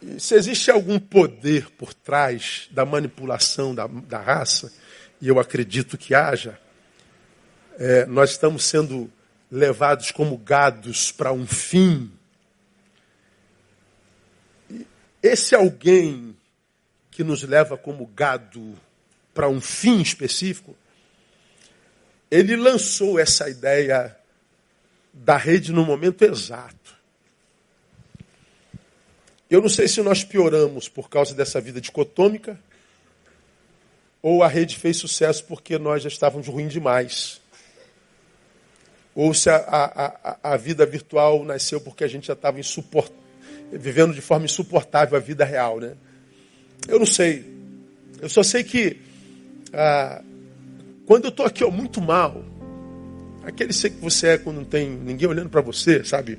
E se existe algum poder por trás da manipulação da, da raça, e eu acredito que haja, é, nós estamos sendo levados como gados para um fim. Esse alguém que nos leva como gado para um fim específico ele lançou essa ideia da rede no momento exato. Eu não sei se nós pioramos por causa dessa vida dicotômica, ou a rede fez sucesso porque nós já estávamos ruins demais. Ou se a, a, a, vida virtual nasceu porque a gente já estava vivendo de forma insuportável a vida real. Né? Eu não sei. Eu só sei que ah, quando eu estou aqui ó, muito mal, aquele ser que você é quando não tem ninguém olhando para você, sabe?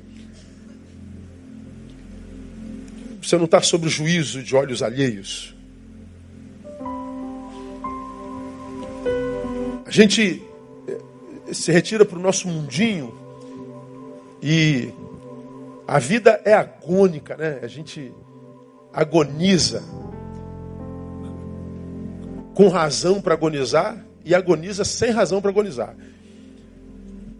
Você não está sob o juízo de olhos alheios. A gente eh, se retira para o nosso mundinho e a vida é agônica, né? A gente agoniza com razão para agonizar e agoniza sem razão para agonizar.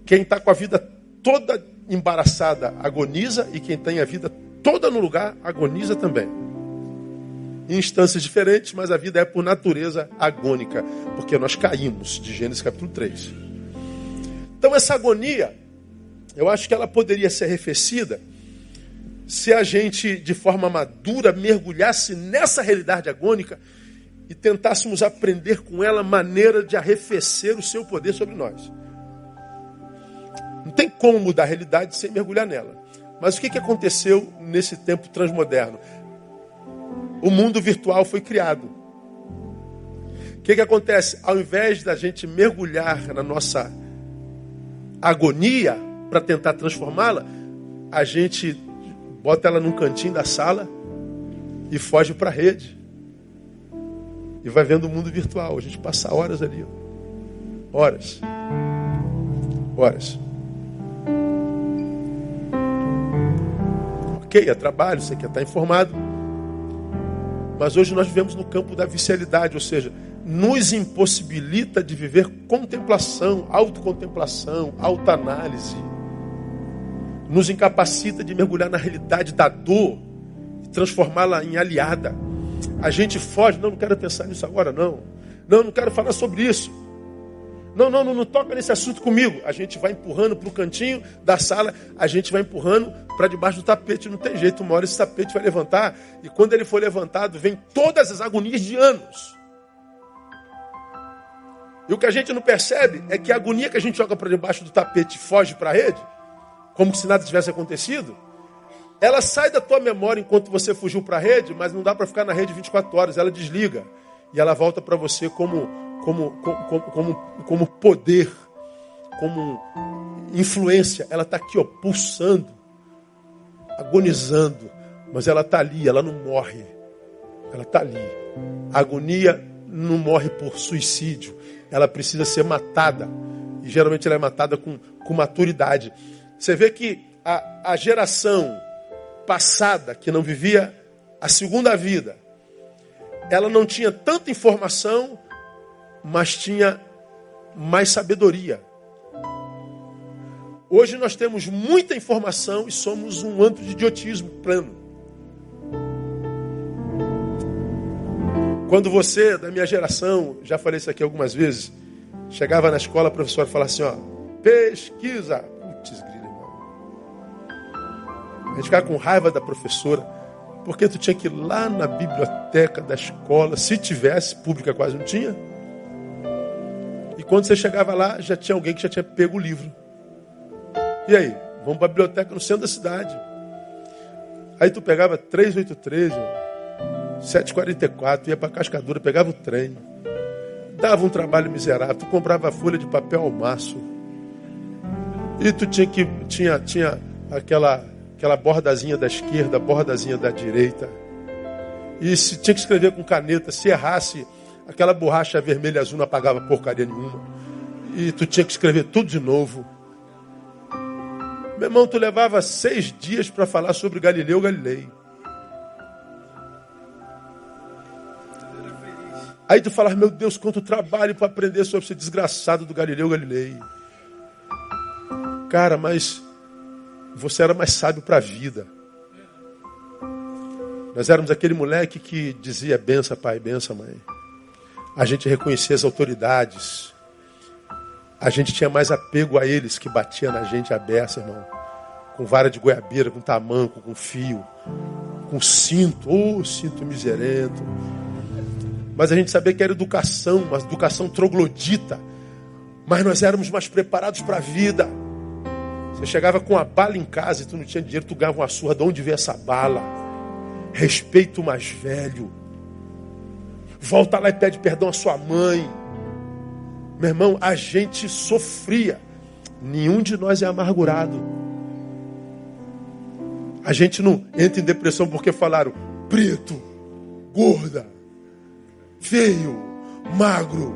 Quem está com a vida toda embaraçada agoniza e quem tem a vida toda no lugar agoniza também. Em instâncias diferentes, mas a vida é por natureza agônica, porque nós caímos, de Gênesis capítulo 3. Então essa agonia, eu acho que ela poderia ser arrefecida se a gente, de forma madura, mergulhasse nessa realidade agônica e tentássemos aprender com ela maneira de arrefecer o seu poder sobre nós. como mudar a realidade sem mergulhar nela. Mas o que, que aconteceu nesse tempo transmoderno? O mundo virtual foi criado. O que, que acontece? Ao invés da gente mergulhar na nossa agonia para tentar transformá-la, a gente bota ela num cantinho da sala e foge para a rede. E vai vendo o mundo virtual. A gente passa horas ali. Horas. Horas. Ok, é trabalho, você quer estar informado. Mas hoje nós vivemos no campo da vicialidade, ou seja, nos impossibilita de viver contemplação, autocontemplação, autoanálise. Nos incapacita de mergulhar na realidade da dor e transformá-la em aliada. A gente foge, não, não quero pensar nisso agora, não. Não, não quero falar sobre isso. Não, não, não, não toca nesse assunto comigo. A gente vai empurrando para o cantinho da sala, a gente vai empurrando para debaixo do tapete. Não tem jeito, uma hora esse tapete vai levantar, e quando ele for levantado, vem todas as agonias de anos. E o que a gente não percebe é que a agonia que a gente joga para debaixo do tapete foge para a rede, como se nada tivesse acontecido, ela sai da tua memória enquanto você fugiu para a rede, mas não dá para ficar na rede 24 horas, ela desliga. E ela volta para você como como, como, como, como poder, como influência. Ela está aqui, ó, pulsando, agonizando, mas ela está ali, ela não morre. Ela está ali. A agonia não morre por suicídio, ela precisa ser matada. E geralmente ela é matada com, com maturidade. Você vê que a, a geração passada, que não vivia a segunda vida, ela não tinha tanta informação mas tinha mais sabedoria. Hoje nós temos muita informação e somos um antro de idiotismo pleno. Quando você, da minha geração, já falei isso aqui algumas vezes, chegava na escola, a professora falava assim, ó, pesquisa. Putz. A gente ficava com raiva da professora, porque tu tinha que ir lá na biblioteca da escola, se tivesse, pública quase não tinha, quando você chegava lá, já tinha alguém que já tinha pego o livro. E aí? Vamos para a biblioteca no centro da cidade. Aí tu pegava 383, 744, ia para cascadura, pegava o trem. Dava um trabalho miserável. Tu comprava folha de papel ao maço. E tu tinha que tinha tinha aquela aquela bordazinha da esquerda, bordazinha da direita. E se tinha que escrever com caneta, se errasse Aquela borracha vermelha e azul não apagava porcaria nenhuma. E tu tinha que escrever tudo de novo. Meu irmão, tu levava seis dias para falar sobre Galileu Galilei. Aí tu falas, meu Deus, quanto trabalho para aprender sobre esse desgraçado do Galileu Galilei. Cara, mas você era mais sábio para a vida. Nós éramos aquele moleque que dizia benção pai, benção mãe a gente reconhecia as autoridades. A gente tinha mais apego a eles que batia na gente a beça, irmão. Com vara de goiabeira, com tamanco, com fio, com cinto, ô oh, cinto miserento. Mas a gente sabia que era educação, uma educação troglodita. Mas nós éramos mais preparados para a vida. Você chegava com a bala em casa e tu não tinha dinheiro, tu ganhava uma surra. De onde veio essa bala? Respeito o mais velho volta lá e pede perdão à sua mãe. Meu irmão, a gente sofria. Nenhum de nós é amargurado. A gente não entra em depressão porque falaram preto, gorda, feio, magro.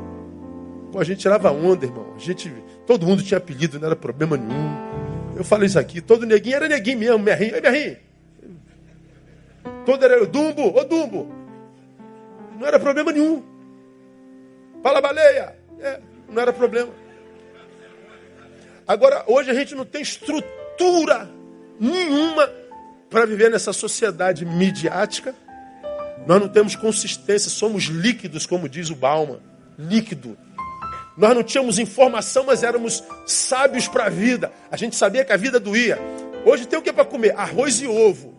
Pô, a gente tirava onda, irmão. A gente, todo mundo tinha apelido, não era problema nenhum. Eu falei isso aqui, todo neguinho era neguinho mesmo, me ri, me ri. Todo era Dumbo, ô Dumbo. Não era problema nenhum. Fala baleia. É, não era problema. Agora, hoje a gente não tem estrutura nenhuma para viver nessa sociedade midiática. Nós não temos consistência, somos líquidos, como diz o Bauman. Líquido. Nós não tínhamos informação, mas éramos sábios para a vida. A gente sabia que a vida doía. Hoje tem o que para comer? Arroz e ovo.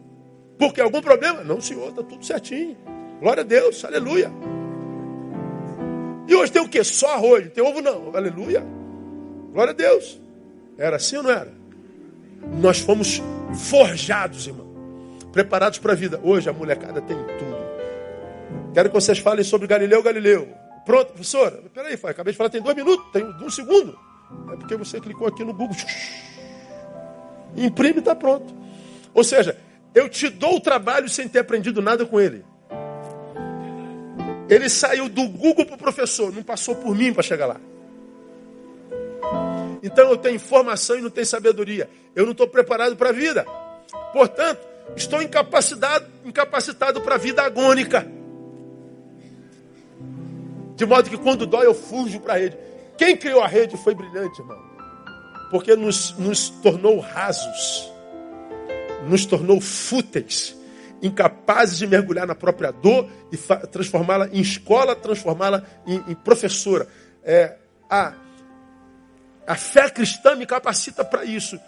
Porque algum problema? Não, senhor, está tudo certinho. Glória a Deus, aleluia. E hoje tem o que? Só arroz, tem ovo não, aleluia. Glória a Deus. Era assim ou não era? Nós fomos forjados, irmão. Preparados para a vida. Hoje a molecada tem tudo. Quero que vocês falem sobre Galileu Galileu. Pronto, professora. Peraí, foi, acabei de falar, tem dois minutos, tem um segundo. É porque você clicou aqui no Google. Imprime e está pronto. Ou seja, eu te dou o trabalho sem ter aprendido nada com ele. Ele saiu do Google para o professor, não passou por mim para chegar lá. Então eu tenho informação e não tenho sabedoria. Eu não estou preparado para a vida. Portanto, estou incapacitado, incapacitado para a vida agônica. De modo que quando dói eu fujo para a rede. Quem criou a rede foi brilhante, irmão. Porque nos, nos tornou rasos, nos tornou fúteis, incapazes de mergulhar na própria dor e transformá-la em escola, transformá-la em, em, professora. É, a, a fé cristã me capacita para isso.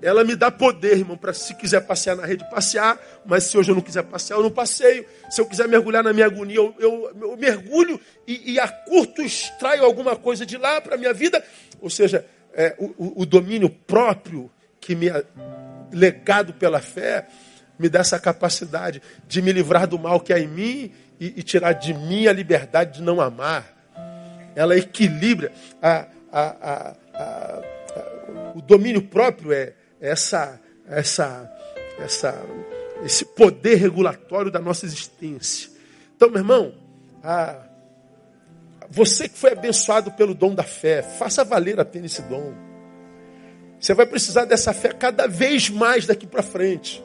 Ela me dá poder, irmão, para se quiser passear na rede, passear. Mas se hoje eu não quiser passear, eu não passeio. Se eu quiser mergulhar na minha agonia, eu, eu, eu mergulho e, e, a curto extraio alguma coisa de lá para a minha vida. Ou seja, é, o, o domínio próprio que me é legado pela fé me dá essa capacidade de me livrar do mal que há em mim e, e tirar de mim a liberdade de não amar. Ela equilibra. A, a, a, o domínio próprio é essa, essa, essa, esse poder regulatório da nossa existência. Então, meu irmão, a, você que foi abençoado pelo dom da fé, faça valer a pena esse dom. Você vai precisar dessa fé cada vez mais daqui para frente.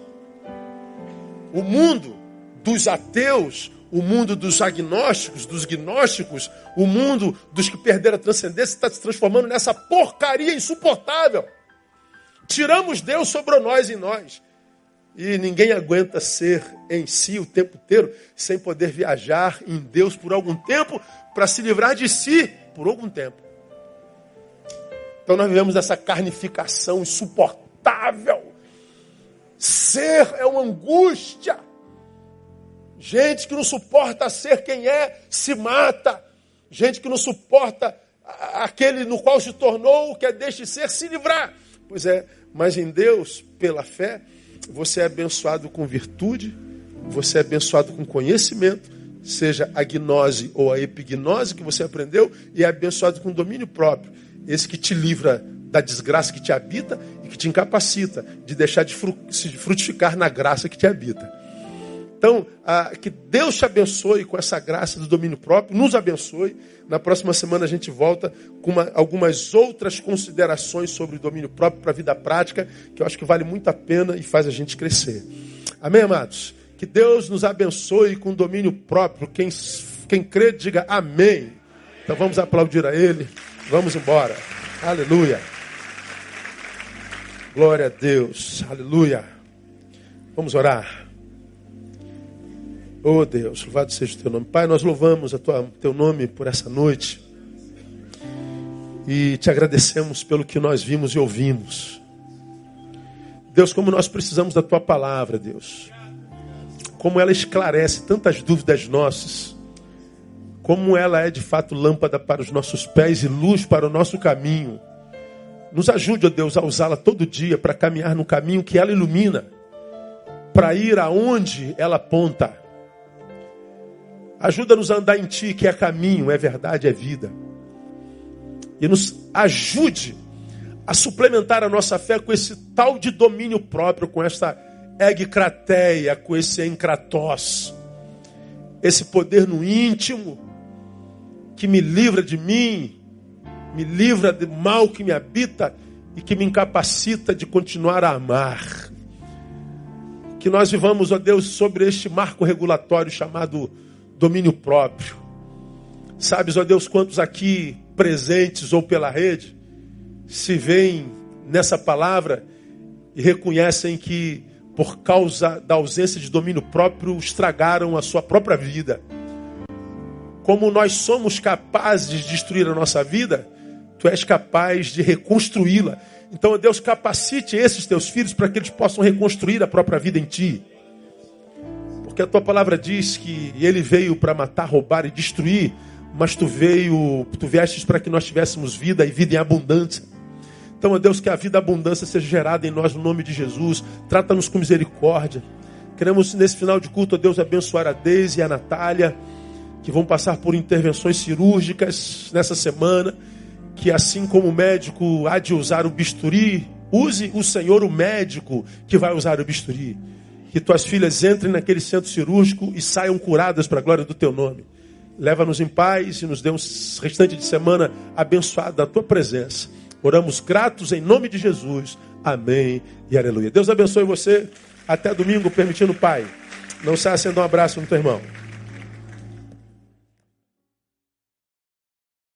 O mundo dos ateus, o mundo dos agnósticos, dos gnósticos, o mundo dos que perderam a transcendência está se transformando nessa porcaria insuportável. Tiramos Deus sobre nós em nós. E ninguém aguenta ser em si o tempo inteiro sem poder viajar em Deus por algum tempo para se livrar de si por algum tempo. Então nós vivemos essa carnificação insuportável. Ser é uma angústia. Gente que não suporta ser quem é, se mata. Gente que não suporta aquele no qual se tornou, que é deixe ser, se livrar. Pois é, mas em Deus, pela fé, você é abençoado com virtude, você é abençoado com conhecimento, seja a gnose ou a epignose que você aprendeu, e é abençoado com domínio próprio, esse que te livra da desgraça que te habita e que te incapacita de deixar de frutificar na graça que te habita. Então, que Deus te abençoe com essa graça do domínio próprio, nos abençoe. Na próxima semana a gente volta com uma, algumas outras considerações sobre o domínio próprio para a vida prática, que eu acho que vale muito a pena e faz a gente crescer. Amém, amados? Que Deus nos abençoe com domínio próprio. Quem, quem crê, diga amém. Então vamos aplaudir a Ele. Vamos embora. Aleluia. Glória a Deus. Aleluia. Vamos orar. Oh Deus, louvado seja o teu nome. Pai, nós louvamos o teu nome por essa noite. E te agradecemos pelo que nós vimos e ouvimos. Deus, como nós precisamos da tua palavra, Deus. Como ela esclarece tantas dúvidas nossas. Como ela é de fato lâmpada para os nossos pés e luz para o nosso caminho. Nos ajude, ó Deus, a usá-la todo dia para caminhar no caminho que ela ilumina, para ir aonde ela aponta Ajuda-nos a andar em Ti, que é caminho, é verdade, é vida. E nos ajude a suplementar a nossa fé com esse tal de domínio próprio, com essa egcrateia, com esse encratós. Esse poder no íntimo que me livra de mim, me livra do mal que me habita e que me incapacita de continuar a amar. Que nós vivamos, ó Deus, sobre este marco regulatório chamado domínio próprio. Sabes, ó Deus, quantos aqui presentes ou pela rede se veem nessa palavra e reconhecem que, por causa da ausência de domínio próprio, estragaram a sua própria vida. Como nós somos capazes de destruir a nossa vida, tu és capaz de reconstruí-la. Então, Deus, capacite esses teus filhos para que eles possam reconstruir a própria vida em ti. Porque a tua palavra diz que ele veio para matar, roubar e destruir, mas tu veio, tu viestes para que nós tivéssemos vida e vida em abundância. Então, ó Deus, que a vida abundância seja gerada em nós no nome de Jesus. Trata-nos com misericórdia. Queremos, nesse final de culto, ó Deus, abençoar a Deise e a Natália, que vão passar por intervenções cirúrgicas nessa semana. Que assim como o médico há de usar o bisturi, use o Senhor o médico que vai usar o bisturi. Que tuas filhas entrem naquele centro cirúrgico e saiam curadas para a glória do teu nome. Leva-nos em paz e nos dê um restante de semana abençoado da tua presença. Oramos gratos em nome de Jesus. Amém e aleluia. Deus abençoe você. Até domingo, permitindo, Pai. Não saia sendo um abraço no teu irmão.